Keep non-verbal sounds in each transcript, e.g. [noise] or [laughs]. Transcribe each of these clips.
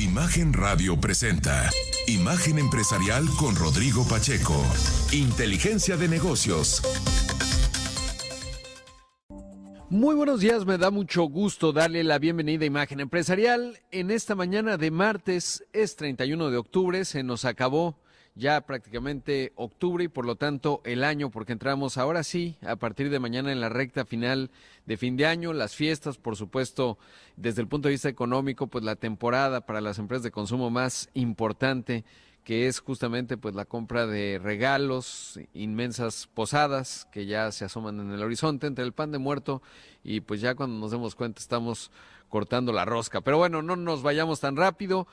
Imagen Radio presenta Imagen Empresarial con Rodrigo Pacheco. Inteligencia de negocios. Muy buenos días, me da mucho gusto darle la bienvenida a Imagen Empresarial. En esta mañana de martes es 31 de octubre, se nos acabó ya prácticamente octubre y por lo tanto el año, porque entramos ahora sí, a partir de mañana en la recta final de fin de año, las fiestas, por supuesto, desde el punto de vista económico, pues la temporada para las empresas de consumo más importante que es justamente pues la compra de regalos, inmensas posadas que ya se asoman en el horizonte entre el pan de muerto y pues ya cuando nos demos cuenta estamos cortando la rosca. Pero bueno, no nos vayamos tan rápido.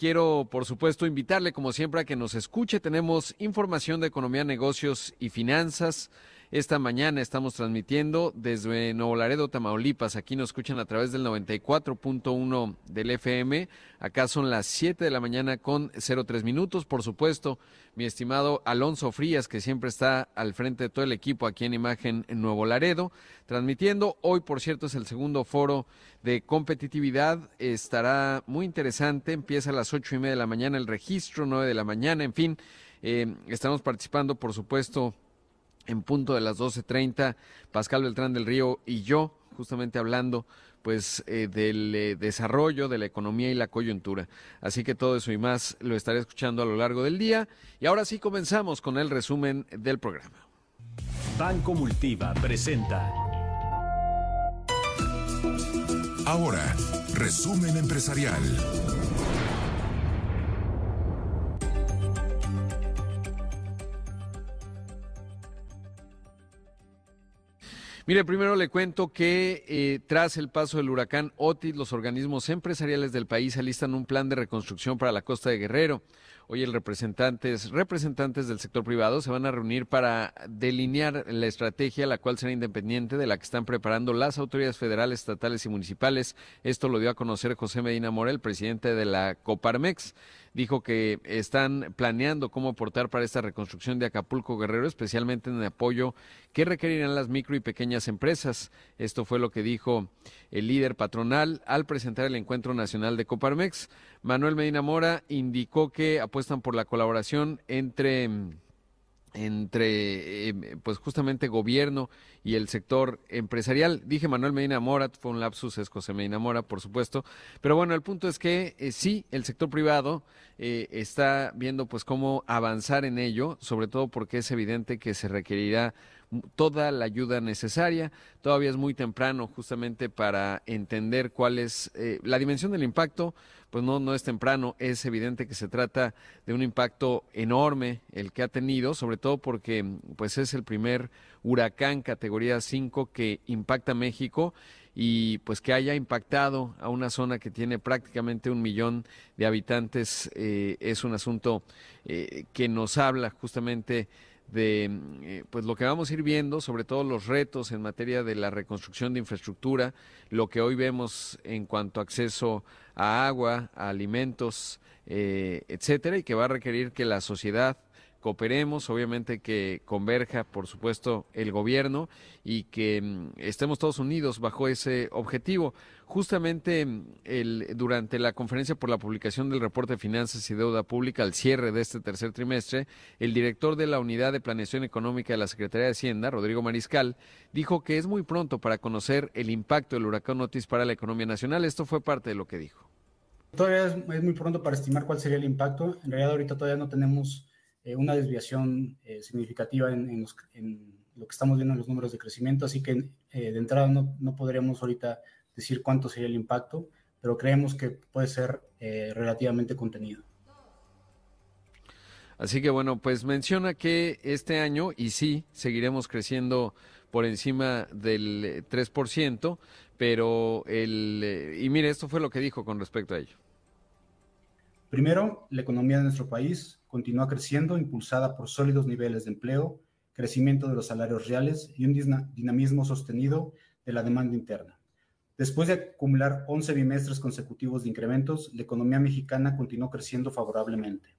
Quiero, por supuesto, invitarle, como siempre, a que nos escuche. Tenemos información de economía, negocios y finanzas. Esta mañana estamos transmitiendo desde Nuevo Laredo, Tamaulipas. Aquí nos escuchan a través del 94.1 del FM. Acá son las 7 de la mañana con 03 minutos. Por supuesto, mi estimado Alonso Frías, que siempre está al frente de todo el equipo aquí en Imagen en Nuevo Laredo, transmitiendo. Hoy, por cierto, es el segundo foro de competitividad. Estará muy interesante. Empieza a las ocho y media de la mañana el registro, 9 de la mañana. En fin, eh, estamos participando, por supuesto en punto de las 12.30, Pascal Beltrán del Río y yo, justamente hablando pues eh, del eh, desarrollo de la economía y la coyuntura. Así que todo eso y más lo estaré escuchando a lo largo del día. Y ahora sí comenzamos con el resumen del programa. Banco Multiva presenta. Ahora, resumen empresarial. Mire, primero le cuento que eh, tras el paso del huracán Otis, los organismos empresariales del país alistan un plan de reconstrucción para la costa de Guerrero. Hoy el representantes, representantes del sector privado se van a reunir para delinear la estrategia, la cual será independiente de la que están preparando las autoridades federales, estatales y municipales. Esto lo dio a conocer José Medina Morel, presidente de la Coparmex dijo que están planeando cómo aportar para esta reconstrucción de Acapulco Guerrero, especialmente en el apoyo que requerirán las micro y pequeñas empresas. Esto fue lo que dijo el líder patronal al presentar el encuentro nacional de Coparmex. Manuel Medina Mora indicó que apuestan por la colaboración entre entre eh, pues justamente gobierno y el sector empresarial. Dije Manuel Medina Mora, fue un lapsus, es José Medina Mora, por supuesto. Pero bueno, el punto es que eh, sí, el sector privado eh, está viendo pues cómo avanzar en ello, sobre todo porque es evidente que se requerirá toda la ayuda necesaria. Todavía es muy temprano justamente para entender cuál es la dimensión del impacto pues no, no es temprano. Es evidente que se trata de un impacto enorme el que ha tenido, sobre todo porque pues es el primer huracán categoría 5 que impacta México y pues que haya impactado a una zona que tiene prácticamente un millón de habitantes eh, es un asunto eh, que nos habla justamente de eh, pues lo que vamos a ir viendo, sobre todo los retos en materia de la reconstrucción de infraestructura, lo que hoy vemos en cuanto a acceso a agua, a alimentos, eh, etcétera, y que va a requerir que la sociedad cooperemos, obviamente que converja, por supuesto, el gobierno y que mm, estemos todos unidos bajo ese objetivo. Justamente mm, el, durante la conferencia por la publicación del reporte de finanzas y deuda pública al cierre de este tercer trimestre, el director de la Unidad de Planeación Económica de la Secretaría de Hacienda, Rodrigo Mariscal, dijo que es muy pronto para conocer el impacto del huracán Otis para la economía nacional. Esto fue parte de lo que dijo. Todavía es, es muy pronto para estimar cuál sería el impacto. En realidad ahorita todavía no tenemos eh, una desviación eh, significativa en, lo que estamos viendo en los números de crecimiento, así que eh, de entrada no, no, podríamos ahorita decir cuánto sería el impacto, pero creemos que puede ser relativamente contenido. Así que bueno, pues menciona que este año, y sí, seguiremos creciendo por encima del 3%, pero el... Y mire, esto fue lo que dijo con respecto a ello Primero, la economía de nuestro país continúa creciendo, impulsada por sólidos niveles de empleo, crecimiento de los salarios reales y un dinamismo sostenido de la demanda interna. Después de acumular 11 bimestres consecutivos de incrementos, la economía mexicana continuó creciendo favorablemente.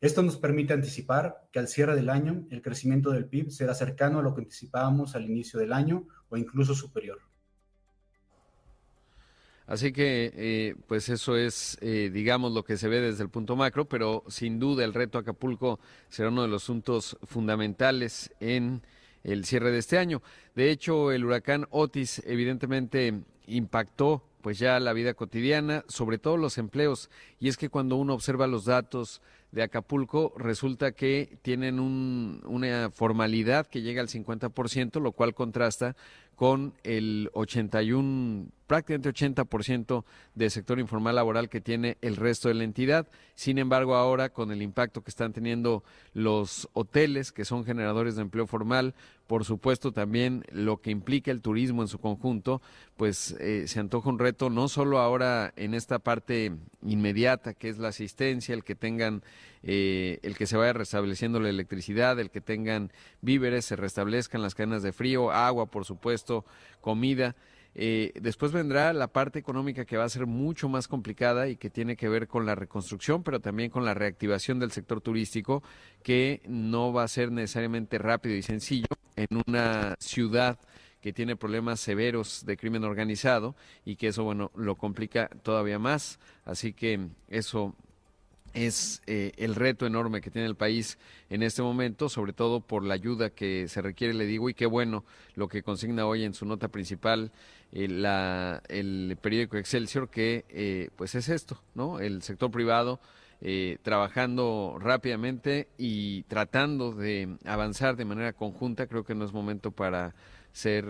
Esto nos permite anticipar que al cierre del año el crecimiento del PIB será cercano a lo que anticipábamos al inicio del año o incluso superior. Así que, eh, pues eso es, eh, digamos, lo que se ve desde el punto macro, pero sin duda el reto Acapulco será uno de los asuntos fundamentales en el cierre de este año. De hecho, el huracán Otis evidentemente impactó pues ya la vida cotidiana, sobre todo los empleos. Y es que cuando uno observa los datos de Acapulco, resulta que tienen una formalidad que llega al 50%, lo cual contrasta con el 81, prácticamente 80% del sector informal laboral que tiene el resto de la entidad. Sin embargo, ahora con el impacto que están teniendo los hoteles, que son generadores de empleo formal, por supuesto también lo que implica el turismo en su conjunto, pues eh, se antoja un reto no solo ahora en esta parte inmediata, que es la asistencia, el que tengan, eh, el que se vaya restableciendo la electricidad, el que tengan víveres, se restablezcan las cadenas de frío, agua, por supuesto, comida. Eh, después vendrá la parte económica que va a ser mucho más complicada y que tiene que ver con la reconstrucción, pero también con la reactivación del sector turístico, que no va a ser necesariamente rápido y sencillo en una ciudad que tiene problemas severos de crimen organizado y que eso, bueno, lo complica todavía más. Así que eso es eh, el reto enorme que tiene el país en este momento, sobre todo por la ayuda que se requiere, le digo, y qué bueno lo que consigna hoy en su nota principal eh, la, el periódico Excelsior, que eh, pues es esto, ¿no? El sector privado trabajando rápidamente y tratando de avanzar de manera conjunta, creo que no es momento para ser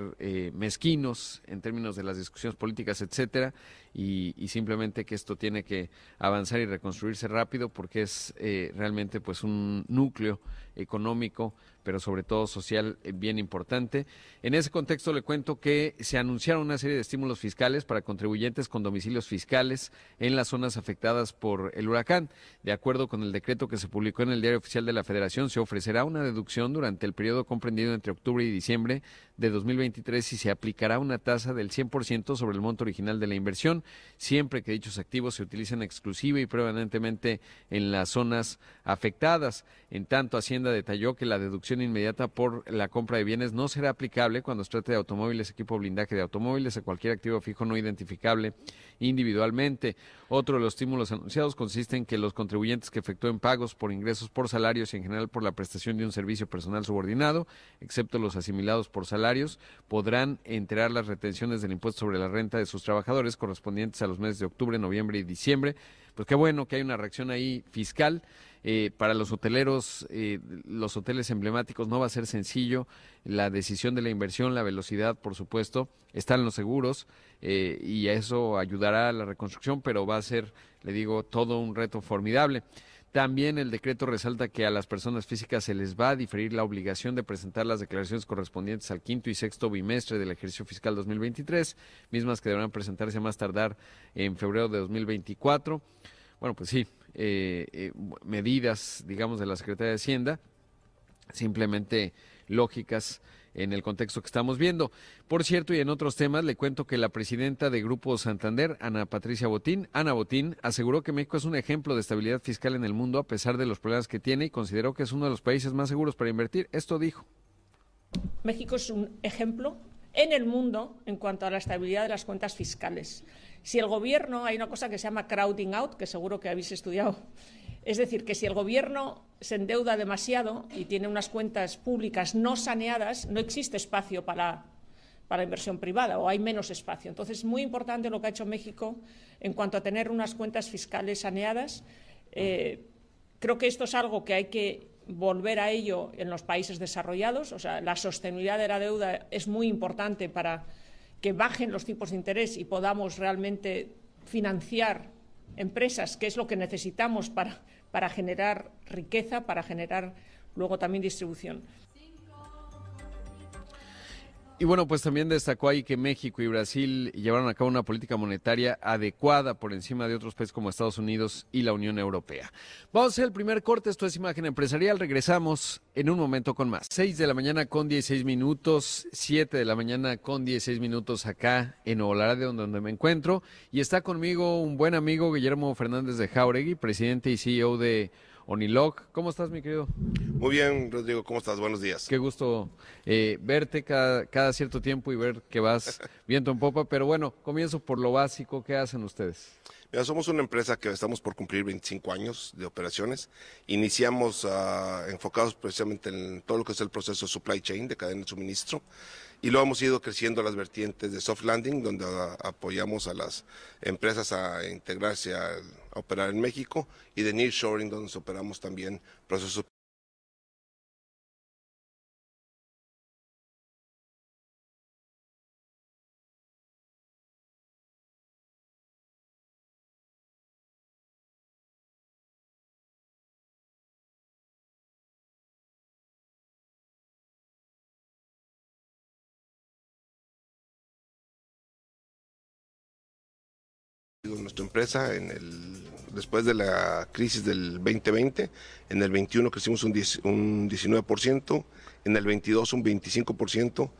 mezquinos en términos de las discusiones políticas, etcétera, y, simplemente que esto tiene que avanzar y reconstruirse rápido porque es eh, realmente pues un núcleo económico pero sobre todo social eh, bien importante. En ese contexto le cuento que se anunciaron una serie de estímulos fiscales para contribuyentes con domicilios fiscales en las zonas afectadas por el huracán. De acuerdo con el decreto que se publicó en el Diario Oficial de la Federación, se ofrecerá una deducción durante el periodo comprendido entre octubre y diciembre de 2023 y se aplicará una tasa del 100% sobre el monto original de la inversión, siempre que dichos activos se utilicen exclusiva y prevalentemente en las zonas afectadas. En tanto, Hacienda detalló que la deducción inmediata por la compra de bienes no será aplicable cuando se trate de automóviles, equipo blindaje de automóviles o cualquier activo fijo no identificable individualmente. Otro de los estímulos anunciados consiste en que los contribuyentes que efectúen pagos por ingresos por salarios y en general por la prestación de un servicio personal subordinado, excepto los asimilados por salarios, podrán enterar las retenciones del impuesto sobre la renta de sus trabajadores correspondientes a los meses de octubre, noviembre y diciembre. Pues qué bueno que hay una reacción ahí fiscal. Eh, para los hoteleros, eh, los hoteles emblemáticos no va a ser sencillo. La decisión de la inversión, la velocidad, por supuesto, están los seguros eh, y eso ayudará a la reconstrucción, pero va a ser, le digo, todo un reto formidable. También el decreto resalta que a las personas físicas se les va a diferir la obligación de presentar las declaraciones correspondientes al quinto y sexto bimestre del ejercicio fiscal 2023, mismas que deberán presentarse a más tardar en febrero de 2024. Bueno, pues sí, eh, eh, medidas, digamos, de la Secretaría de Hacienda, simplemente lógicas en el contexto que estamos viendo. Por cierto, y en otros temas, le cuento que la presidenta de Grupo Santander, Ana Patricia Botín, Ana Botín, aseguró que México es un ejemplo de estabilidad fiscal en el mundo a pesar de los problemas que tiene y consideró que es uno de los países más seguros para invertir. Esto dijo. México es un ejemplo en el mundo en cuanto a la estabilidad de las cuentas fiscales. Si el gobierno, hay una cosa que se llama crowding out, que seguro que habéis estudiado, es decir, que si el gobierno se endeuda demasiado y tiene unas cuentas públicas no saneadas, no existe espacio para, para inversión privada o hay menos espacio. Entonces, es muy importante lo que ha hecho México en cuanto a tener unas cuentas fiscales saneadas. Eh, creo que esto es algo que hay que volver a ello en los países desarrollados. O sea, la sostenibilidad de la deuda es muy importante para que bajen los tipos de interés y podamos realmente financiar empresas, que es lo que necesitamos para, para generar riqueza, para generar luego también distribución. Y bueno, pues también destacó ahí que México y Brasil llevaron a cabo una política monetaria adecuada por encima de otros países como Estados Unidos y la Unión Europea. Vamos a hacer el primer corte, esto es Imagen Empresarial, regresamos en un momento con más. 6 de la mañana con 16 minutos, 7 de la mañana con 16 minutos acá en Nuevo donde me encuentro, y está conmigo un buen amigo, Guillermo Fernández de Jauregui, presidente y CEO de Oniloc. ¿Cómo estás, mi querido? Muy bien, Rodrigo, ¿cómo estás? Buenos días. Qué gusto eh, verte cada, cierto tiempo y ver que vas [laughs] viento en popa. Pero bueno, comienzo por lo básico. ¿Qué hacen ustedes? Mira, somos una empresa que estamos por cumplir 25 años de operaciones. Iniciamos uh, enfocados precisamente en todo lo que es el proceso supply chain, de cadena de suministro. Y luego hemos ido creciendo las vertientes de soft landing, donde uh, apoyamos a las empresas a integrarse a, a operar en México, y de nearshoring, donde operamos también procesos nuestra empresa en el, después de la crisis del 2020. En el 21 crecimos un, 19%, en el 22 un 25%.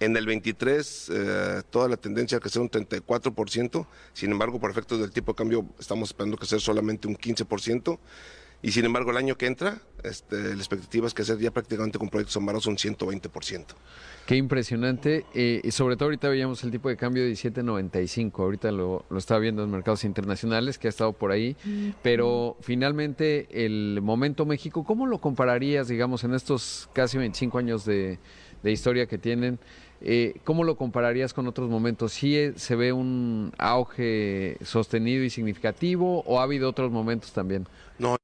En el 23 eh, toda la tendencia a crecer un 34%, sin embargo por efectos del tipo de cambio estamos esperando crecer solamente un 15%. Y sin embargo, el año que entra, este, la expectativa es que sea ya prácticamente con proyectos amarrados un 120%. Qué impresionante. Eh, y sobre todo ahorita veíamos el tipo de cambio de 17.95. Ahorita lo, lo estaba viendo en mercados internacionales, que ha estado por ahí. Pero finalmente, el momento México, ¿cómo lo compararías, digamos, en estos casi 25 años de, historia que tienen? Eh, ¿Cómo lo compararías con otros momentos? ¿Sí eh, se ve un auge sostenido y significativo o ha habido otros momentos también? No,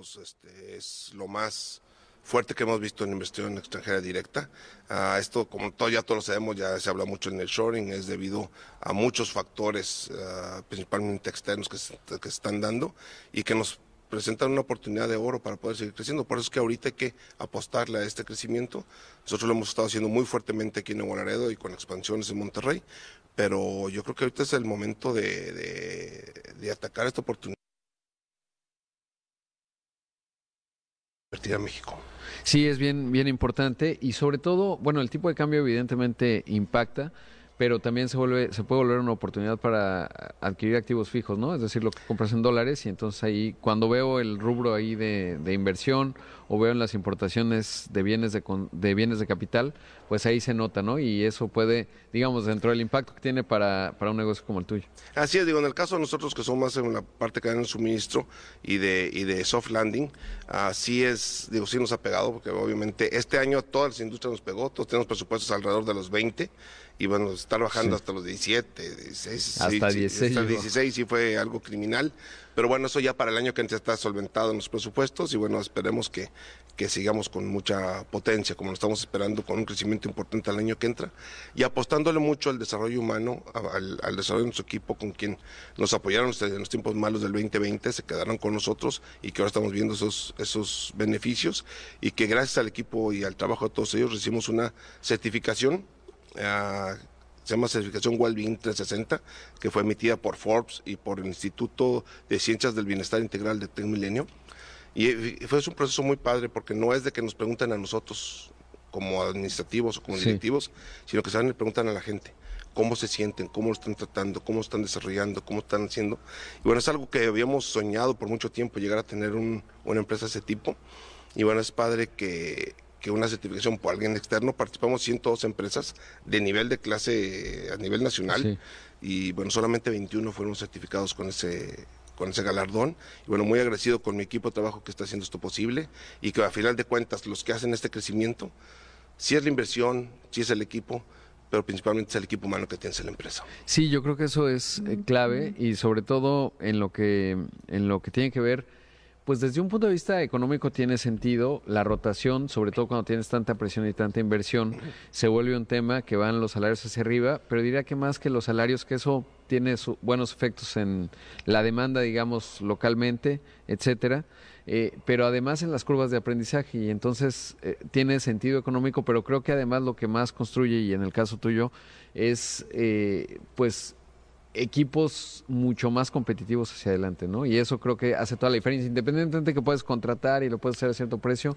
este, es lo más fuerte que hemos visto en inversión extranjera directa. Uh, esto, como todo, ya todos lo sabemos, ya se habla mucho en el shoring, es debido a muchos factores, uh, principalmente externos, que se, que se están dando y que nos presentan una oportunidad de oro para poder seguir creciendo. Por eso es que ahorita hay que apostarle a este crecimiento. Nosotros lo hemos estado haciendo muy fuertemente aquí en Nuevo y con expansiones en Monterrey, pero yo creo que ahorita es el momento de, de atacar esta oportunidad. Sí, es bien, bien importante y sobre todo, bueno, el tipo de cambio evidentemente impacta, pero también se vuelve, se puede volver una oportunidad para adquirir activos fijos, ¿no? Es decir, lo que compras en dólares y entonces ahí, cuando veo el rubro ahí de, de inversión o veo en las importaciones de bienes de, de bienes de capital, pues ahí se nota, ¿no? Y eso puede, digamos, dentro del impacto que tiene para, para un negocio como el tuyo. Así es, digo, en el caso de nosotros que somos más en la parte que dan el suministro y de, y de soft landing, así es, digo, sí nos ha pegado, porque obviamente este año todas las industrias nos pegó, todos tenemos presupuestos alrededor de los 20 y bueno, estar bajando hasta los 17, 16. Hasta sí, 16. hasta 16 sí fue algo criminal. Pero bueno, eso ya para el año que entra está solventado en los presupuestos y bueno, esperemos que, que sigamos con mucha potencia, como lo estamos esperando, con un crecimiento importante al año que entra y apostándole mucho al desarrollo humano, al, al desarrollo de nuestro equipo, con quien nos apoyaron en los tiempos malos del 2020, se quedaron con nosotros y que ahora estamos viendo esos, esos beneficios y que gracias al equipo y al trabajo de todos ellos recibimos una certificación Uh, se llama certificación Wellbeing 360, que fue emitida por Forbes y por el Instituto de Ciencias del Bienestar Integral de Tec Milenio. Y fue un proceso muy padre porque no es de que nos pregunten a nosotros como administrativos o como sí. directivos, sino que se le preguntan a la gente cómo se sienten, cómo lo están tratando, cómo lo están desarrollando, cómo están haciendo. Y bueno, es algo que habíamos soñado por mucho tiempo, llegar a tener un, una empresa de ese tipo. Y bueno, es padre que, que una certificación por alguien externo. Participamos 102 empresas de nivel de clase a nivel nacional sí. y bueno, solamente 21 fueron certificados con ese con ese galardón y bueno, muy agradecido con mi equipo de trabajo que está haciendo esto posible y que a final de cuentas los que hacen este crecimiento, si es la inversión, si es el equipo, pero principalmente es el equipo humano que tiene la empresa. Sí, yo creo que eso es eh, clave y sobre todo en lo que en lo que tiene que ver pues desde un punto de vista económico tiene sentido. La rotación, sobre todo cuando tienes tanta presión y tanta inversión, se vuelve un tema que van los salarios hacia arriba, pero diría que más que los salarios, que eso tiene buenos efectos en la demanda, digamos, localmente, etcétera. Eh, pero además en las curvas de aprendizaje y entonces eh, tiene sentido económico, pero creo que además lo que más construye y en el caso tuyo es eh, pues equipos mucho más competitivos hacia adelante, ¿no? Y eso creo que hace toda la diferencia, independientemente que puedes contratar y lo puedes hacer a cierto precio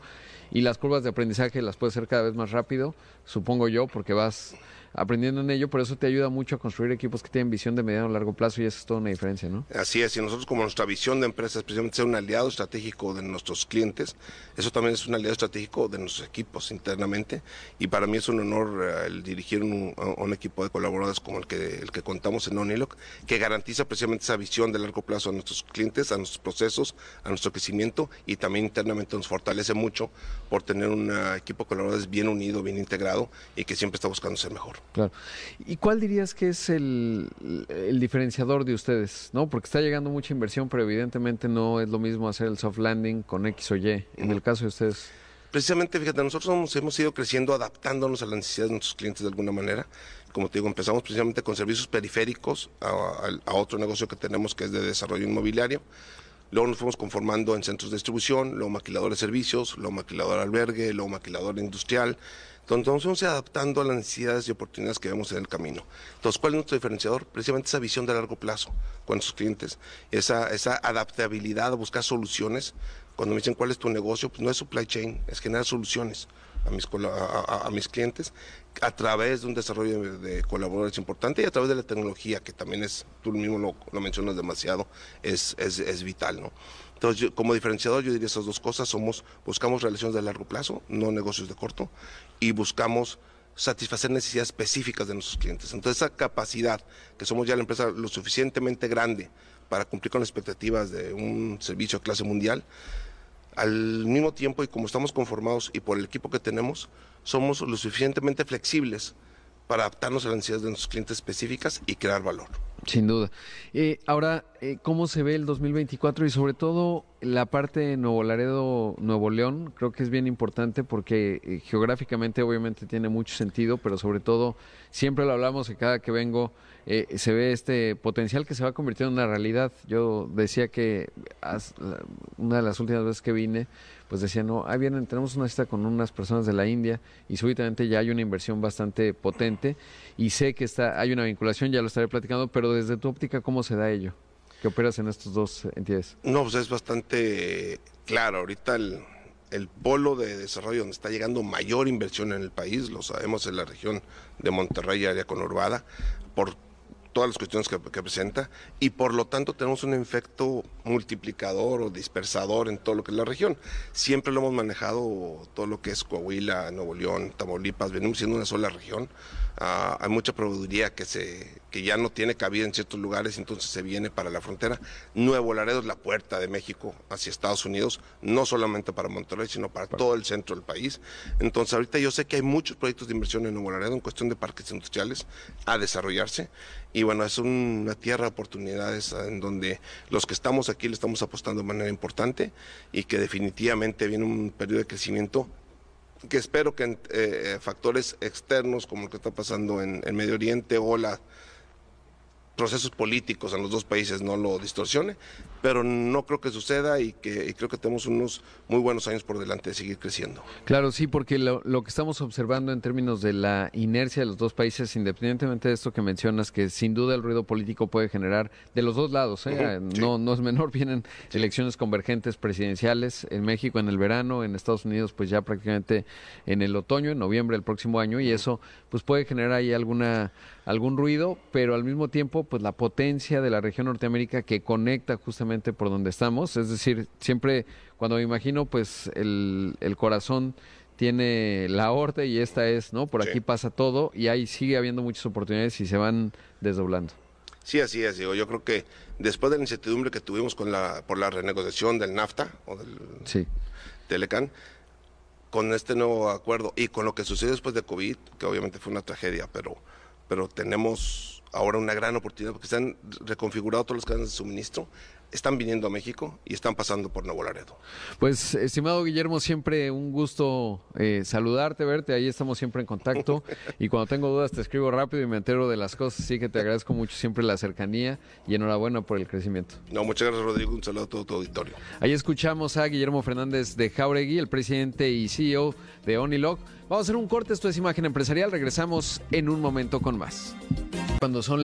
y las curvas de aprendizaje las puedes hacer cada vez más rápido, supongo yo, porque vas aprendiendo en ello, por eso te ayuda mucho a construir equipos que tienen visión de mediano a largo plazo y eso es toda una diferencia, ¿no? Así es, y nosotros como nuestra visión de empresa es precisamente ser un aliado estratégico de nuestros clientes, eso también es un aliado estratégico de nuestros equipos internamente y para mí es un honor eh, el dirigir un, equipo de colaboradores como el que, el que contamos en Oniloc, que garantiza precisamente esa visión de largo plazo a nuestros clientes, a nuestros procesos, a nuestro crecimiento y también internamente nos fortalece mucho por tener un uh, equipo de colaboradores bien unido, bien integrado y que siempre está buscando ser mejor. Claro. ¿Y cuál dirías que es el, diferenciador de ustedes? ¿No? Porque está llegando mucha inversión, pero evidentemente no es lo mismo hacer el soft landing con X o Y. En el caso de ustedes. Precisamente, fíjate, nosotros hemos, hemos ido creciendo adaptándonos a las necesidades de nuestros clientes de alguna manera. Como te digo, empezamos precisamente con servicios periféricos a, a otro negocio que tenemos que es de desarrollo inmobiliario. Luego nos fuimos conformando en centros de distribución, luego maquilador de servicios, luego maquilador albergue, luego maquilador industrial. Entonces nos vamos adaptando a las necesidades y oportunidades que vemos en el camino. Entonces, ¿cuál es nuestro diferenciador? Precisamente esa visión de largo plazo con nuestros clientes, esa, esa adaptabilidad a buscar soluciones. Cuando me dicen cuál es tu negocio, pues no es supply chain, es generar soluciones a mis, a, a, mis clientes a través de un desarrollo de, de, colaboradores importante y a través de la tecnología, que también es, tú mismo lo, lo mencionas demasiado, es, es, es vital, ¿no? Entonces, yo, como diferenciador, yo diría esas dos cosas, somos, buscamos relaciones de largo plazo, no negocios de corto, y buscamos satisfacer necesidades específicas de nuestros clientes. Entonces, esa capacidad, que somos ya la empresa lo suficientemente grande para cumplir con las expectativas de un servicio de clase mundial, al mismo tiempo y como estamos conformados y por el equipo que tenemos, somos lo suficientemente flexibles para adaptarnos a las necesidades de nuestros clientes específicas y crear valor. Sin duda. Eh, ahora, eh, ¿cómo se ve el 2024 y sobre todo la parte de Nuevo Laredo, Nuevo León? Creo que es bien importante porque eh, geográficamente obviamente tiene mucho sentido, pero sobre todo siempre lo hablamos y cada que vengo eh, se ve este potencial que se va convirtiendo en una realidad. Yo decía que una de las últimas veces que vine, pues decía, no, ahí vienen, tenemos una cita con unas personas de la India y súbitamente ya hay una inversión bastante potente y sé que está, hay una vinculación, ya lo estaré platicando, pero desde tu óptica, ¿cómo se da ello? ¿Qué operas en estas dos entidades? No, pues es bastante claro. Ahorita el, el polo de desarrollo donde está llegando mayor inversión en el país, lo sabemos en la región de Monterrey, área conurbada, por todas las cuestiones que, que, presenta y por lo tanto tenemos un efecto multiplicador o dispersador en todo lo que es la región. Siempre lo hemos manejado todo lo que es Coahuila, Nuevo León, Tamaulipas, venimos siendo una sola región. Uh, hay mucha proveeduría que, se, que ya no tiene cabida en ciertos lugares, entonces se viene para la frontera. Nuevo Laredo es la puerta de México hacia Estados Unidos, no solamente para Monterrey, sino para todo el centro del país. Entonces ahorita yo sé que hay muchos proyectos de inversión en Nuevo Laredo en cuestión de parques industriales a desarrollarse y bueno, es una tierra de oportunidades en donde los que estamos aquí le estamos apostando de manera importante y que definitivamente viene un periodo de crecimiento que espero que eh, factores externos como lo que está pasando en el Medio Oriente o la procesos políticos en los dos países no lo distorsione, pero no creo que suceda y, que, y creo que tenemos unos muy buenos años por delante de seguir creciendo. Claro, sí, porque lo, lo, que estamos observando en términos de la inercia de los dos países, independientemente de esto que mencionas, que sin duda el ruido político puede generar de los dos lados, ¿eh? uh -huh, sí. no, no es menor, [laughs] vienen sí. elecciones convergentes presidenciales en México en el verano, en Estados Unidos pues ya prácticamente en el otoño, en noviembre del próximo año, y eso pues puede generar ahí alguna algún ruido, pero al mismo tiempo, pues la potencia de la región Norteamérica que conecta justamente por donde estamos. Es decir, siempre cuando me imagino, pues el, el corazón tiene la aorta y esta es, ¿no? Por sí. aquí pasa todo y ahí sigue habiendo muchas oportunidades y se van desdoblando. Sí, así es, digo, yo creo que después de la incertidumbre que tuvimos con la, por la renegociación del NAFTA o del sí. Telecan, con este nuevo acuerdo y con lo que sucedió después de COVID, que obviamente fue una tragedia, pero pero tenemos ahora una gran oportunidad porque se han reconfigurado todas las cadenas de suministro. Están viniendo a México y están pasando por Nuevo Laredo. Pues, estimado Guillermo, siempre un gusto eh, saludarte, verte. Ahí estamos siempre en contacto. [laughs] y cuando tengo dudas te escribo rápido y me entero de las cosas. Así que te agradezco mucho siempre la cercanía y enhorabuena por el crecimiento. No, muchas gracias, Rodrigo. Un saludo a todo tu auditorio. Ahí escuchamos a Guillermo Fernández de Jauregui, el presidente y CEO de Onilog. Vamos a hacer un corte. Esto es Imagen Empresarial. Regresamos en un momento con más. Cuando son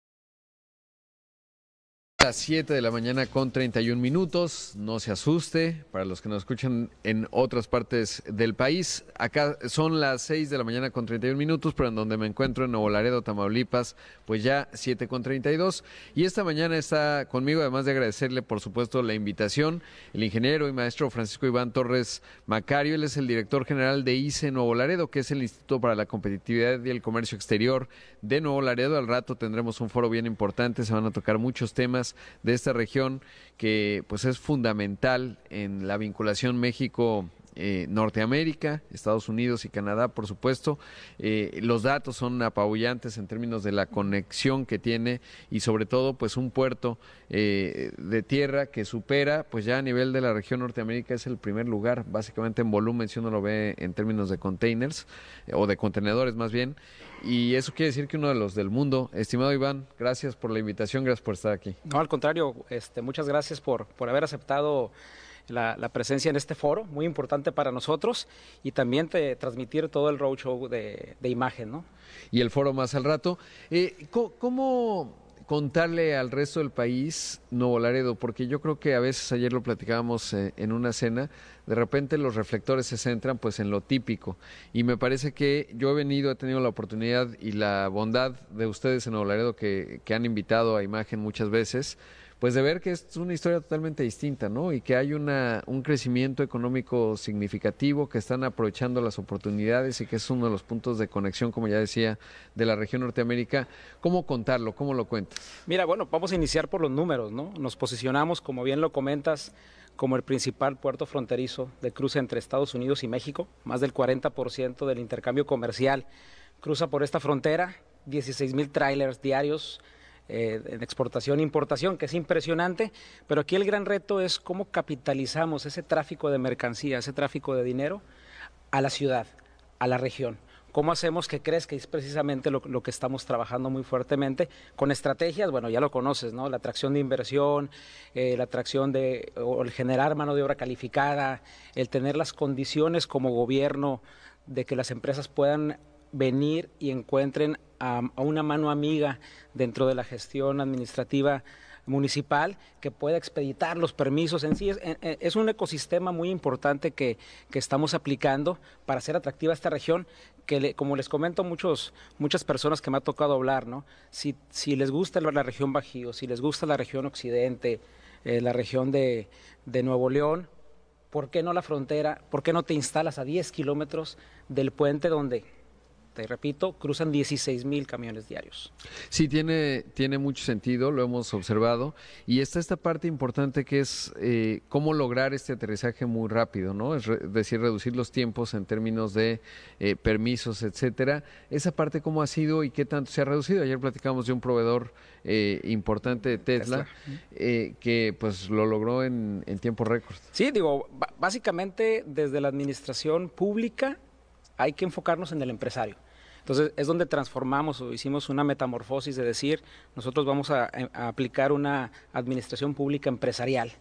Las 7 de la mañana con 31 minutos, no se asuste, para los que nos escuchan en otras partes del país, acá son las 6 de la mañana con 31 minutos, pero en donde me encuentro en Nuevo Laredo, Tamaulipas, pues ya 7 con 32. Y esta mañana está conmigo, además de agradecerle por supuesto la invitación, el ingeniero y maestro Francisco Iván Torres Macario, él es el director general de ICE Nuevo Laredo, que es el Instituto para la Competitividad y el Comercio Exterior de Nuevo Laredo. Al rato tendremos un foro bien importante, se van a tocar muchos temas de esta región que pues es fundamental en la vinculación México eh, Norteamérica, Estados Unidos y Canadá, por supuesto. Eh, los datos son apabullantes en términos de la conexión que tiene y sobre todo pues un puerto eh, de tierra que supera pues ya a nivel de la región Norteamérica es el primer lugar, básicamente en volumen si uno lo ve en términos de containers o de contenedores más bien. Y eso quiere decir que uno de los del mundo. Estimado Iván, gracias por la invitación, gracias por estar aquí. No, al contrario, este, muchas gracias por, por haber aceptado la, presencia en este foro, muy importante para nosotros, y también te, transmitir todo el roadshow de, de imagen, ¿no? Y el foro más al rato. Eh, ¿Cómo contarle al resto del país Nuevo Laredo? Porque yo creo que a veces, ayer lo platicábamos eh, en una cena, de repente los reflectores se centran pues en lo típico y me parece que yo he venido, he tenido la oportunidad y la bondad de ustedes en Nuevo Laredo que, que han invitado a imagen muchas veces, pues de ver que es una historia totalmente distinta, ¿no? Y que hay una, un crecimiento económico significativo, que están aprovechando las oportunidades y que es uno de los puntos de conexión, como ya decía, de la región Norteamérica. ¿Cómo contarlo? ¿Cómo lo cuentas? Mira, bueno, vamos a iniciar por los números, ¿no? Nos posicionamos, como bien lo comentas, como el principal puerto fronterizo de cruce entre Estados Unidos y México. Más del 40% del intercambio comercial cruza por esta frontera, 16 mil trailers diarios eh, en exportación e importación, que es impresionante, pero aquí el gran reto es cómo capitalizamos ese tráfico de mercancía, ese tráfico de dinero a la ciudad, a la región. ¿Cómo hacemos que crezca? Es precisamente lo, lo, que estamos trabajando muy fuertemente con estrategias, bueno, ya lo conoces, ¿no? La atracción de inversión, eh, la atracción de, o el generar mano de obra calificada, el tener las condiciones como gobierno de que las empresas puedan venir y encuentren a, una mano amiga dentro de la gestión administrativa municipal que pueda expeditar los permisos en sí. Es, es un ecosistema muy importante que, que, estamos aplicando para hacer atractiva esta región, que como les comento muchos, muchas personas que me ha tocado hablar, ¿no? si, si les gusta la región Bajío, si les gusta la región Occidente, eh, la región de, de Nuevo León, ¿por qué no la frontera? ¿Por qué no te instalas a 10 kilómetros del puente donde te repito, cruzan 16 mil camiones diarios. Sí, tiene, tiene mucho sentido, lo hemos observado. Y está esta parte importante que es eh, cómo lograr este aterrizaje muy rápido, ¿no? Es re, decir, reducir los tiempos en términos de eh, permisos, etcétera. Esa parte, ¿cómo ha sido y qué tanto se ha reducido? Ayer platicamos de un proveedor eh, importante de Tesla, Tesla. que pues lo logró en, en tiempo récord. Sí, digo, básicamente desde la administración pública hay que enfocarnos en el empresario. Entonces es donde transformamos o hicimos una metamorfosis de decir, nosotros vamos a, a, aplicar una administración pública empresarial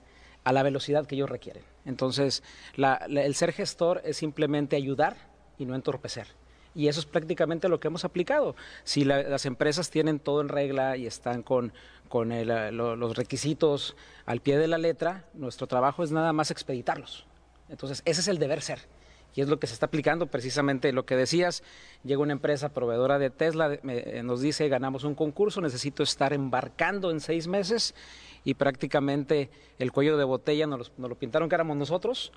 a la velocidad que ellos requieren. Entonces la, la, el ser gestor es simplemente ayudar y no entorpecer. Y eso es prácticamente lo que hemos aplicado. Si la, las empresas tienen todo en regla y están con, con el, lo, los requisitos al pie de la letra, nuestro trabajo es nada más expeditarlos. Entonces ese es el deber ser y es lo que se está aplicando precisamente lo que decías. Llega una empresa proveedora de Tesla, eh, nos dice, ganamos un concurso, necesito estar embarcando en seis meses y prácticamente el cuello de botella nos, lo pintaron que éramos nosotros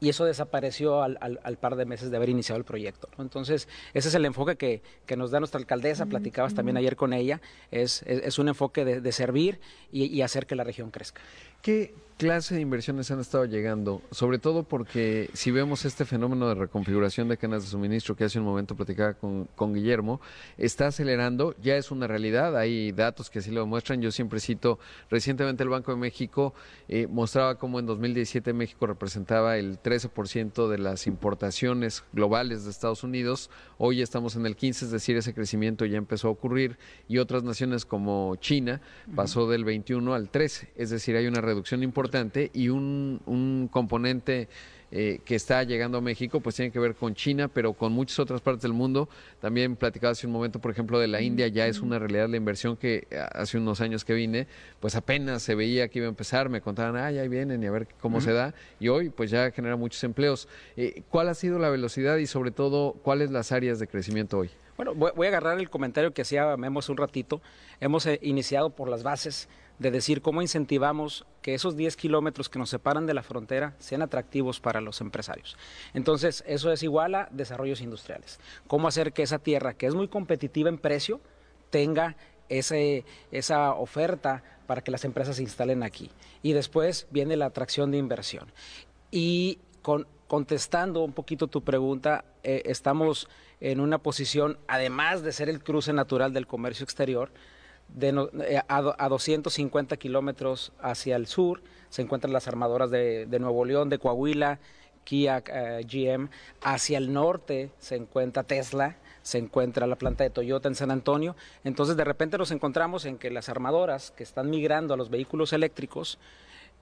y eso desapareció al, par de meses de haber iniciado el proyecto. Entonces, ese es el enfoque que, nos da nuestra alcaldesa, platicabas también ayer con ella, es, es, un enfoque de, servir y, y, hacer que la región crezca. ¿Qué clase de inversiones han estado llegando? Sobre todo porque si vemos este fenómeno de reconfiguración de cadenas de suministro que hace un momento platicaba con, con, Guillermo, está acelerando, ya es una realidad, hay datos que así lo demuestran. Yo siempre cito, recientemente el Banco de México eh, mostraba cómo en 2017 México representaba el 13% de las importaciones globales de Estados Unidos, hoy estamos en el 15, es decir, ese crecimiento ya empezó a ocurrir y otras naciones como China pasó del 21 al 13, es decir, hay una reducción importante y un, un componente eh, que está llegando a México, pues tiene que ver con China, pero con muchas otras partes del mundo. También platicaba hace un momento, por ejemplo, de la India, ya es una realidad la inversión que eh, hace unos años que vine, pues apenas se veía que iba a empezar, me contaban, ah, ya vienen y a ver cómo se da, y hoy pues ya genera muchos empleos. Eh, ¿Cuál ha sido la velocidad y sobre todo cuáles las áreas de crecimiento hoy? Bueno, voy a agarrar el comentario que hacía Memo hace un ratito. Hemos iniciado por las bases de decir cómo incentivamos que esos 10 kilómetros que nos separan de la frontera sean atractivos para los empresarios. Entonces, eso es igual a desarrollos industriales. Cómo hacer que esa tierra, que es muy competitiva en precio, tenga ese, esa oferta para que las empresas se instalen aquí. Y después viene la atracción de inversión. Y con, contestando un poquito tu pregunta, eh, estamos en una posición, además de ser el cruce natural del comercio exterior, eh, a, 250 kilómetros hacia el sur se encuentran las armadoras de, Nuevo León, de Coahuila, Kia, eh, GM. Hacia el norte se encuentra Tesla, se encuentra la planta de Toyota en San Antonio. Entonces de repente nos encontramos en que las armadoras que están migrando a los vehículos eléctricos,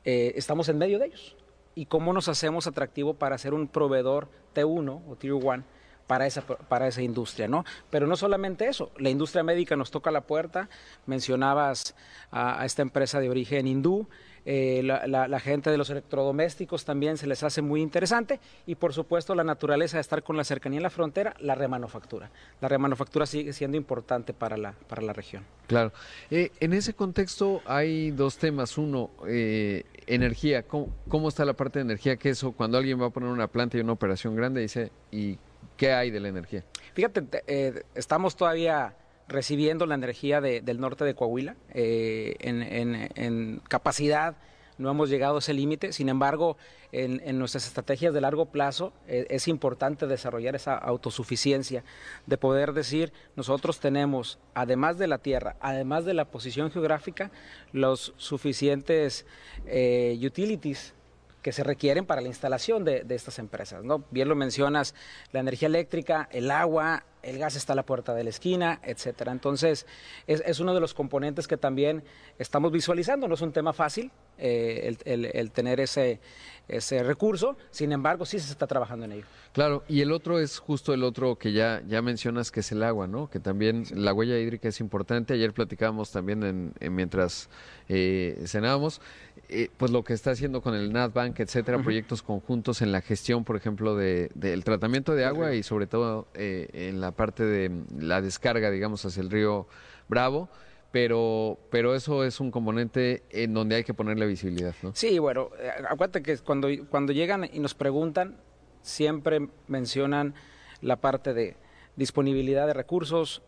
eh, estamos en medio de ellos. ¿Y cómo nos hacemos atractivo para ser un proveedor T1 o Tier 1? Para esa, para esa industria, ¿no? Pero no solamente eso, la industria médica nos toca la puerta, mencionabas a, esta empresa de origen hindú, eh, la, gente de los electrodomésticos también se les hace muy interesante y por supuesto la naturaleza de estar con la cercanía en la frontera, la remanufactura. La remanufactura sigue siendo importante para la, para la región. Claro. Eh, en ese contexto hay dos temas. Uno, eh, energía. ¿Cómo, ¿Cómo, está la parte de energía? Que eso, cuando alguien va a poner una planta y una operación grande, dice, ¿y ¿Qué hay de la energía? Fíjate, eh, estamos todavía recibiendo la energía del norte de Coahuila eh, en, capacidad. No hemos llegado a ese límite, sin embargo, en, nuestras estrategias de largo plazo eh, es importante desarrollar esa autosuficiencia, de poder decir, nosotros tenemos, además de la tierra, además de la posición geográfica, los suficientes utilities que se requieren para la instalación de, estas empresas. ¿no? Bien lo mencionas, la energía eléctrica, el agua, el gas está a la puerta de la esquina, etcétera. Entonces, es, uno de los componentes que también estamos visualizando. No es un tema fácil eh, el, tener ese, ese recurso, sin embargo, sí se está trabajando en ello. Claro, y el otro es justo el otro que ya, ya mencionas, que es el agua, ¿no? Que también la huella hídrica es importante. Ayer platicábamos también en, mientras eh, cenábamos, eh, pues lo que está haciendo con el NatBank, etcétera, proyectos conjuntos en la gestión, por ejemplo, del de, tratamiento de agua y sobre todo eh, en la parte de la descarga, digamos, hacia el río Bravo pero, pero eso es un componente en donde hay que ponerle visibilidad, ¿no? Sí, bueno, eh, acuérdate que cuando, cuando llegan y nos preguntan, siempre mencionan la parte de disponibilidad de recursos,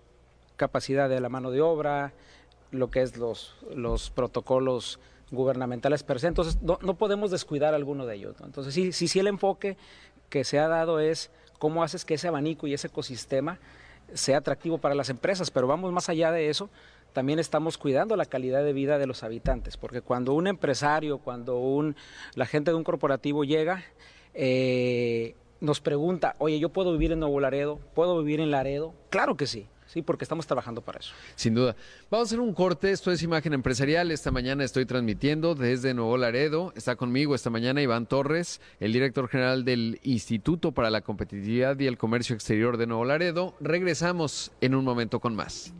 capacidad de la mano de obra, lo que es los, los protocolos gubernamentales per se. Entonces, no, no podemos descuidar alguno de ellos. Entonces, sí, sí, sí, el enfoque que se ha dado es cómo haces que ese abanico y ese ecosistema sea atractivo para las empresas, pero vamos más allá de eso, también estamos cuidando la calidad de vida de los habitantes, porque cuando un empresario, cuando un, la gente de un corporativo llega, eh, nos pregunta, oye, ¿yo puedo vivir en Nuevo Laredo? ¿Puedo vivir en Laredo? Claro que sí. Sí, porque estamos trabajando para eso. Sin duda. Vamos a hacer un corte. Esto es Imagen Empresarial. Esta mañana estoy transmitiendo desde Nuevo Laredo. Está conmigo esta mañana Iván Torres, el director general del Instituto para la Competitividad y el Comercio Exterior de Nuevo Laredo. Regresamos en un momento con más.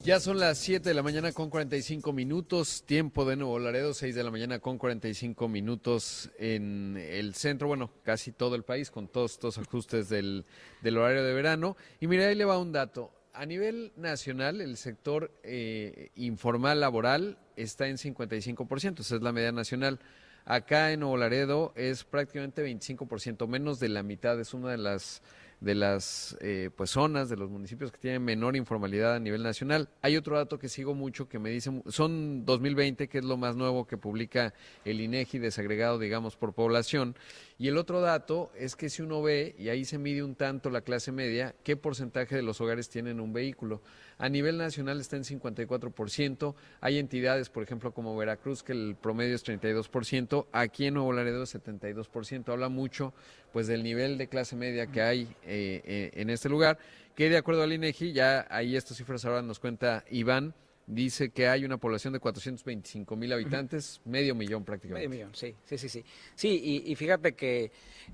Ya son las 7 de la mañana con 45 minutos, tiempo de Nuevo Laredo, 6 de la mañana con 45 minutos en el centro, bueno, casi todo el país, con todos estos ajustes del, del horario de verano. Y mira, ahí le va un dato. A nivel nacional, el sector eh, informal laboral está en 55%, esa es la media nacional. Acá en Nuevo Laredo es prácticamente 25%, menos de la mitad, es una de las de las eh, pues zonas de los municipios que tienen menor informalidad a nivel nacional. Hay otro dato que sigo mucho que me dice, son 2020, que es lo más nuevo que publica el INEGI desagregado, digamos, por población. Y el otro dato es que si uno ve, y ahí se mide un tanto la clase media, qué porcentaje de los hogares tienen un vehículo. A nivel nacional está en 54%. Hay entidades, por ejemplo, como Veracruz, que el promedio es 32%. Aquí en Nuevo Laredo es 72%. Habla mucho pues del nivel de clase media que hay eh, eh, en este lugar, que de acuerdo al INEGI, ya ahí estas cifras ahora nos cuenta Iván, dice que hay una población de 425 mil habitantes, medio millón prácticamente. Medio millón, sí, sí, sí. Sí, sí y, fíjate que,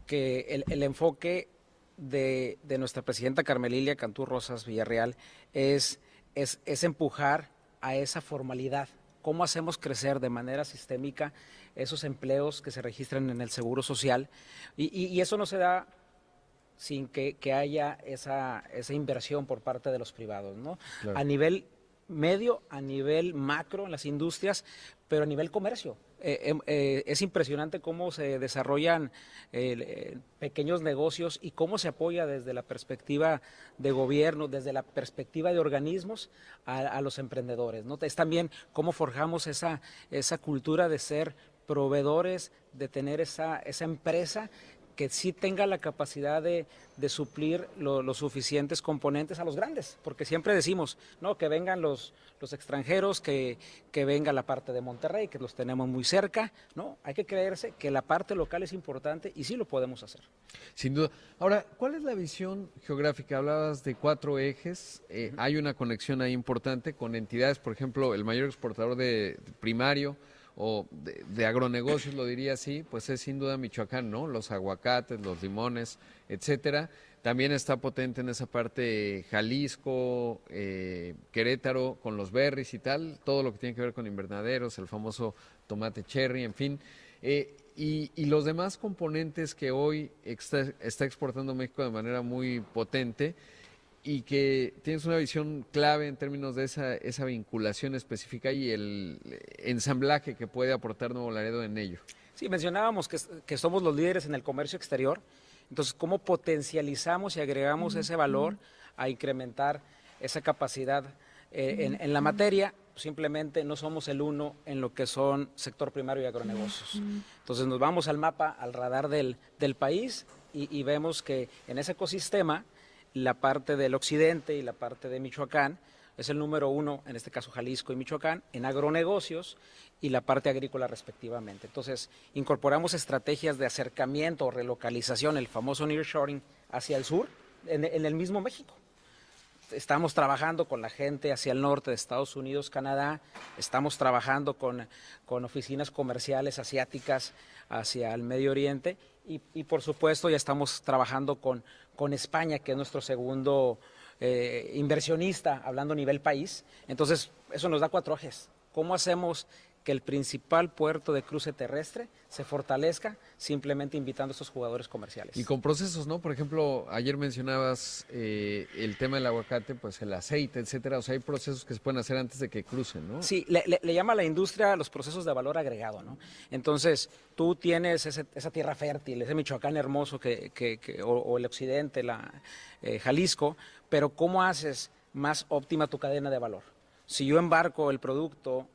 que el, enfoque de, de, nuestra presidenta Carmelilia Cantú Rosas Villarreal es, es, es empujar a esa formalidad. ¿Cómo hacemos crecer de manera sistémica esos empleos que se registran en el Seguro Social. Y, eso no se da sin que, haya esa, esa, inversión por parte de los privados, ¿no? A nivel medio, a nivel macro en las industrias, pero a nivel comercio. Eh, em, eh, es impresionante cómo se desarrollan eh, pequeños negocios y cómo se apoya desde la perspectiva de gobierno, desde la perspectiva de organismos a, los emprendedores. ¿no? Es también cómo forjamos esa, esa cultura de ser proveedores, de tener esa, esa empresa que sí tenga la capacidad de, suplir los suficientes componentes a los grandes, porque siempre decimos, no, que vengan los, los extranjeros, que, que, venga la parte de Monterrey, que los tenemos muy cerca, no, hay que creerse que la parte local es importante y sí lo podemos hacer. Sin duda. Ahora, ¿cuál es la visión geográfica? Hablabas de cuatro ejes, eh, hay una conexión ahí importante con entidades, por ejemplo, el mayor exportador de primario, o de, agronegocios, lo diría así, pues es sin duda Michoacán, ¿no? Los aguacates, los limones, etcétera. También está potente en esa parte Jalisco, eh, Querétaro, con los berries y tal, todo lo que tiene que ver con invernaderos, el famoso tomate cherry, en fin. Eh, y, y, los demás componentes que hoy está, está exportando México de manera muy potente, y que tienes una visión clave en términos de esa, esa vinculación específica y el ensamblaje que puede aportar Nuevo Laredo en ello. Sí, mencionábamos que, que somos los líderes en el comercio exterior, entonces, ¿cómo potencializamos y agregamos ese valor a incrementar esa capacidad eh, en, la materia? Simplemente no somos el uno en lo que son sector primario y agronegocios. Entonces, nos vamos al mapa, al radar del, del país y, y vemos que en ese ecosistema la parte del occidente y la parte de Michoacán es el número uno, en este caso Jalisco y Michoacán, en agronegocios y la parte agrícola respectivamente. Entonces, incorporamos estrategias de acercamiento o relocalización, el famoso nearshoring, hacia el sur, en, el mismo México. Estamos trabajando con la gente hacia el norte de Estados Unidos, Canadá, estamos trabajando con, con oficinas comerciales asiáticas hacia el Medio Oriente y, y por supuesto ya estamos trabajando con con España, que es nuestro segundo eh, inversionista, hablando nivel país. Entonces, eso nos da cuatro ejes. ¿Cómo hacemos que el principal puerto de cruce terrestre se fortalezca simplemente invitando a estos jugadores comerciales. Y con procesos, ¿no? Por ejemplo, ayer mencionabas eh, el tema del aguacate, pues el aceite, etcétera. O sea, hay procesos que se pueden hacer antes de que crucen, ¿no? Sí, le, llama a la industria los procesos de valor agregado, ¿no? Entonces, tú tienes esa tierra fértil, ese Michoacán hermoso que, o, el occidente, la eh, Jalisco, pero ¿cómo haces más óptima tu cadena de valor? Si yo embarco el producto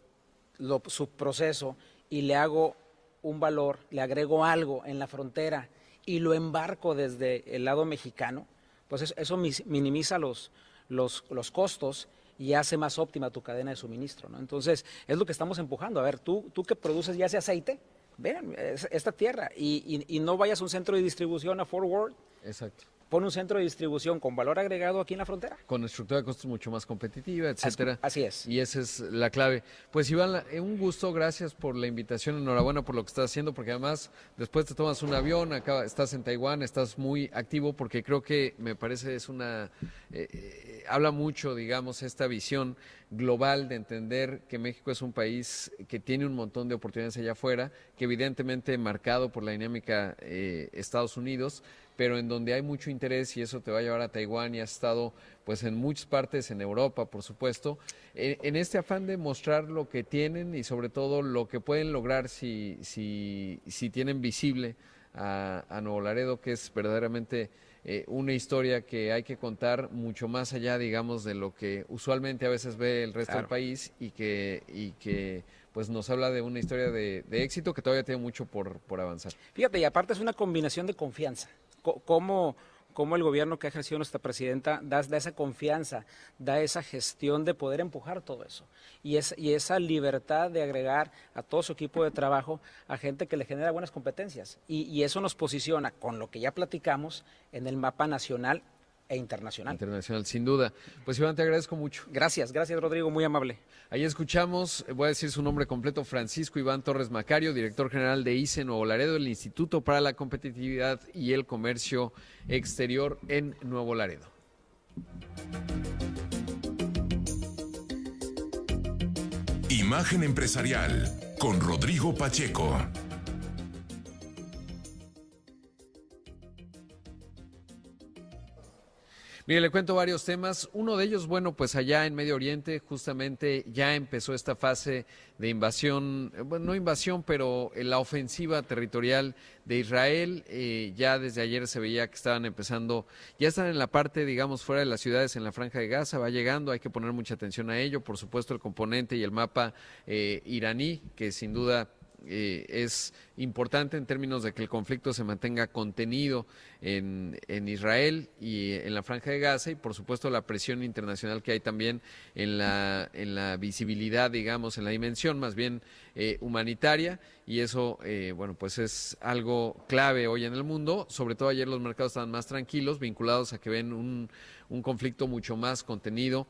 lo, su proceso y le hago un valor, le agrego algo en la frontera y lo embarco desde el lado mexicano, pues eso, minimiza los, los, los, costos y hace más óptima tu cadena de suministro. ¿no? Entonces, es lo que estamos empujando. A ver, tú, tú que produces ya ese aceite, vean, esta tierra, y, y, no vayas a un centro de distribución a forward. Exacto pone un centro de distribución con valor agregado aquí en la frontera. Con estructura de costos mucho más competitiva, etcétera. Así es. Y esa es la clave. Pues Iván, eh, un gusto, gracias por la invitación, enhorabuena por lo que estás haciendo, porque además después te tomas un avión, acá estás en Taiwán, estás muy activo, porque creo que me parece es una, eh, eh, habla mucho, digamos, esta visión global de entender que México es un país que tiene un montón de oportunidades allá afuera, que evidentemente marcado por la dinámica eh, Estados Unidos, pero en donde hay mucho interés y eso te va a llevar a Taiwán y has estado pues en muchas partes en Europa, por supuesto, en, este afán de mostrar lo que tienen y sobre todo lo que pueden lograr si, si, si tienen visible a, a Nuevo Laredo, que es verdaderamente eh, una historia que hay que contar mucho más allá, digamos, de lo que usualmente a veces ve el resto del país y que, y que pues nos habla de una historia de, éxito que todavía tiene mucho por, por avanzar. Fíjate, y aparte es una combinación de confianza. ¿Cómo, cómo el gobierno que ha ejercido nuestra presidenta da, esa confianza, da esa gestión de poder empujar todo eso y, y esa libertad de agregar a todo su equipo de trabajo a gente que le genera buenas competencias. y eso nos posiciona con lo que ya platicamos en el mapa nacional e internacional. Internacional, sin duda. Pues Iván, te agradezco mucho. Gracias, gracias Rodrigo, muy amable. Ahí escuchamos, voy a decir su nombre completo, Francisco Iván Torres Macario, director general de ICE Nuevo Laredo, el Instituto para la Competitividad y el Comercio Exterior en Nuevo Laredo. Imagen empresarial con Rodrigo Pacheco. Mire, le cuento varios temas. Uno de ellos, bueno, pues allá en Medio Oriente justamente ya empezó esta fase de invasión, eh, bueno, no invasión, pero la ofensiva territorial de Israel. Eh, ya desde ayer se veía que estaban empezando, ya están en la parte, digamos, fuera de las ciudades, en la franja de Gaza, va llegando, hay que poner mucha atención a ello. Por supuesto, el componente y el mapa eh, iraní, que sin duda eh, es importante en términos de que el conflicto se mantenga contenido en, Israel y en la franja de Gaza y por supuesto la presión internacional que hay también en la, en la visibilidad, digamos, en la dimensión más bien eh, humanitaria y eso, eh, bueno, pues es algo clave hoy en el mundo. Sobre todo ayer los mercados estaban más tranquilos, vinculados a que ven un, un conflicto mucho más contenido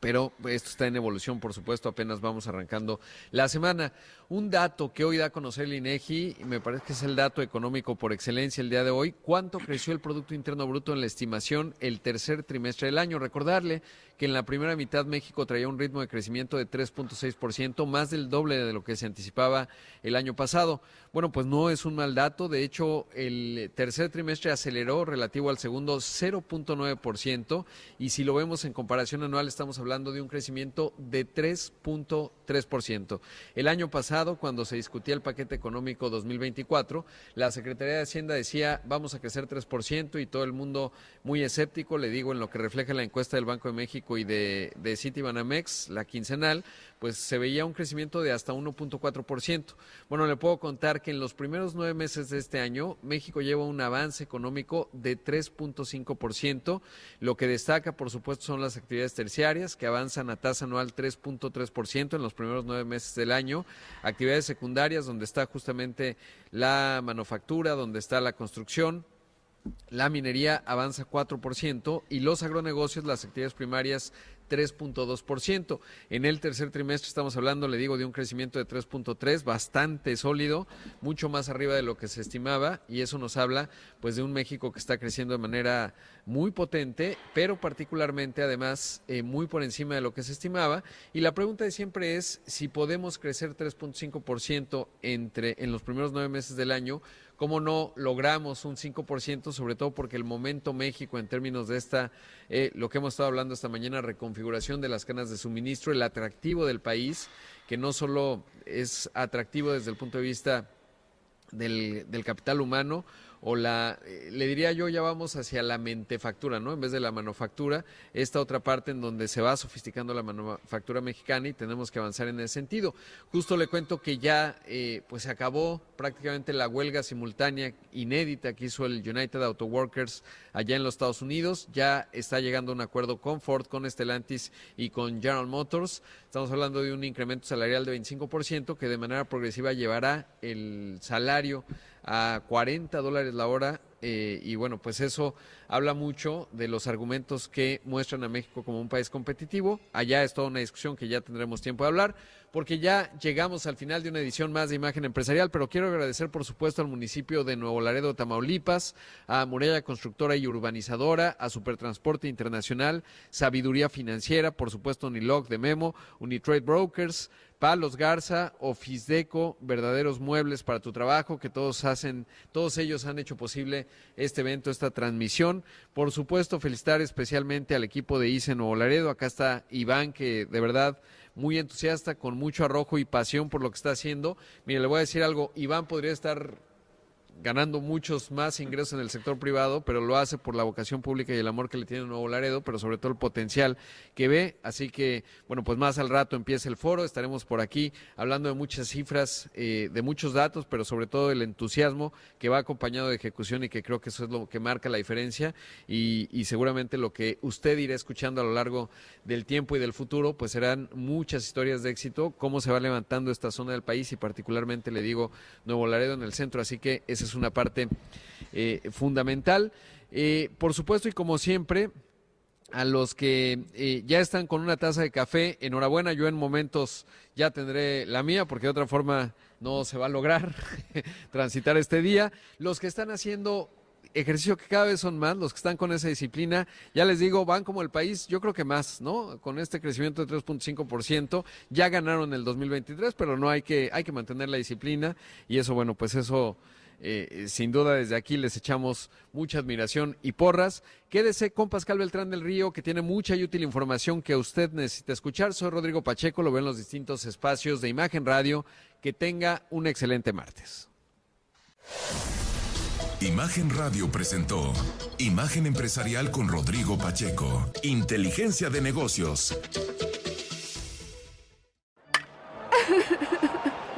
pero esto está en evolución, por supuesto, apenas vamos arrancando la semana. Un dato que hoy da a conocer el INEGI, me parece que es el dato económico por excelencia el día de hoy, ¿cuánto creció el Producto Interno Bruto en la estimación el tercer trimestre del año? Recordarle que en la primera mitad México traía un ritmo de crecimiento de 3.6%, más del doble de lo que se anticipaba el año pasado. Bueno, pues no es un mal dato, de hecho el tercer trimestre aceleró relativo al segundo 0.9% y si lo vemos en comparación anual estamos hablando de un crecimiento de 3.3%. El año pasado, cuando se discutía el paquete económico 2024, la Secretaría de Hacienda decía vamos a crecer 3% y todo el mundo muy escéptico, le digo en lo que refleja la encuesta del Banco de México y de, de Citibanamex, la quincenal, pues se veía un crecimiento de hasta 1.4%. Bueno, le puedo contar que en los primeros nueve meses de este año, México lleva un avance económico de 3.5%. Lo que destaca, por supuesto, son las actividades terciarias, que avanzan a tasa anual 3.3% en los primeros nueve meses del año. Actividades secundarias, donde está justamente la manufactura, donde está la construcción, la minería avanza 4% y los agronegocios, las actividades primarias 3.2%. En el tercer trimestre estamos hablando, le digo, de un crecimiento de 3.3, bastante sólido, mucho más arriba de lo que se estimaba y eso nos habla pues de un México que está creciendo de manera muy potente, pero particularmente además eh, muy por encima de lo que se estimaba y la pregunta de siempre es si podemos crecer 3.5% entre en los primeros nueve meses del año ¿Cómo no logramos un 5%? Sobre todo porque el momento México en términos de esta, eh, lo que hemos estado hablando esta mañana, reconfiguración de las canas de suministro, el atractivo del país, que no solo es atractivo desde el punto de vista del, del capital humano, o la, eh, le diría yo, ya vamos hacia la mentefactura, ¿no? En vez de la manufactura, esta otra parte en donde se va sofisticando la manufactura mexicana y tenemos que avanzar en ese sentido. Justo le cuento que ya, eh, pues se acabó prácticamente la huelga simultánea inédita que hizo el United Auto Workers allá en los Estados Unidos. Ya está llegando un acuerdo con Ford, con Stellantis y con General Motors. Estamos hablando de un incremento salarial de 25% que de manera progresiva llevará el salario a 40 dólares la hora eh, y bueno, pues eso habla mucho de los argumentos que muestran a México como un país competitivo. Allá es toda una discusión que ya tendremos tiempo de hablar, porque ya llegamos al final de una edición más de Imagen Empresarial, pero quiero agradecer por supuesto al municipio de Nuevo Laredo, Tamaulipas, a Muralla Constructora y Urbanizadora, a Supertransporte Internacional, Sabiduría Financiera, por supuesto Uniloc de Memo, Unitrade Brokers, Palos Garza, Ofisdeco, verdaderos muebles para tu trabajo, que todos hacen, todos ellos han hecho posible este evento, esta transmisión. Por supuesto, felicitar especialmente al equipo de ICE Nuevo Laredo. Acá está Iván, que de verdad muy entusiasta, con mucho arrojo y pasión por lo que está haciendo. Mire, le voy a decir algo, Iván podría estar ganando muchos más ingresos en el sector privado, pero lo hace por la vocación pública y el amor que le tiene Nuevo Laredo, pero sobre todo el potencial que ve. Así que, bueno, pues más al rato empieza el foro, estaremos por aquí hablando de muchas cifras, eh, de muchos datos, pero sobre todo el entusiasmo que va acompañado de ejecución y que creo que eso es lo que marca la diferencia. Y, seguramente lo que usted irá escuchando a lo largo del tiempo y del futuro, pues serán muchas historias de éxito, cómo se va levantando esta zona del país y particularmente le digo Nuevo Laredo en el centro, así que ese es una parte eh, fundamental. Eh, por supuesto, y como siempre, a los que eh, ya están con una taza de café, enhorabuena, yo en momentos ya tendré la mía, porque de otra forma no se va a lograr [laughs] transitar este día. Los que están haciendo ejercicio que cada vez son más, los que están con esa disciplina, ya les digo, van como el país, yo creo que más, ¿no? Con este crecimiento de 3.5%, ya ganaron el 2023, pero no hay que, hay que mantener la disciplina y eso, bueno, pues eso eh, sin duda desde aquí les echamos mucha admiración y porras. Quédese con Pascal Beltrán del Río, que tiene mucha y útil información que usted necesita escuchar. Soy Rodrigo Pacheco, lo ven en los distintos espacios de Imagen Radio. Que tenga un excelente martes. Imagen Radio presentó Imagen Empresarial con Rodrigo Pacheco. Inteligencia de negocios. [laughs]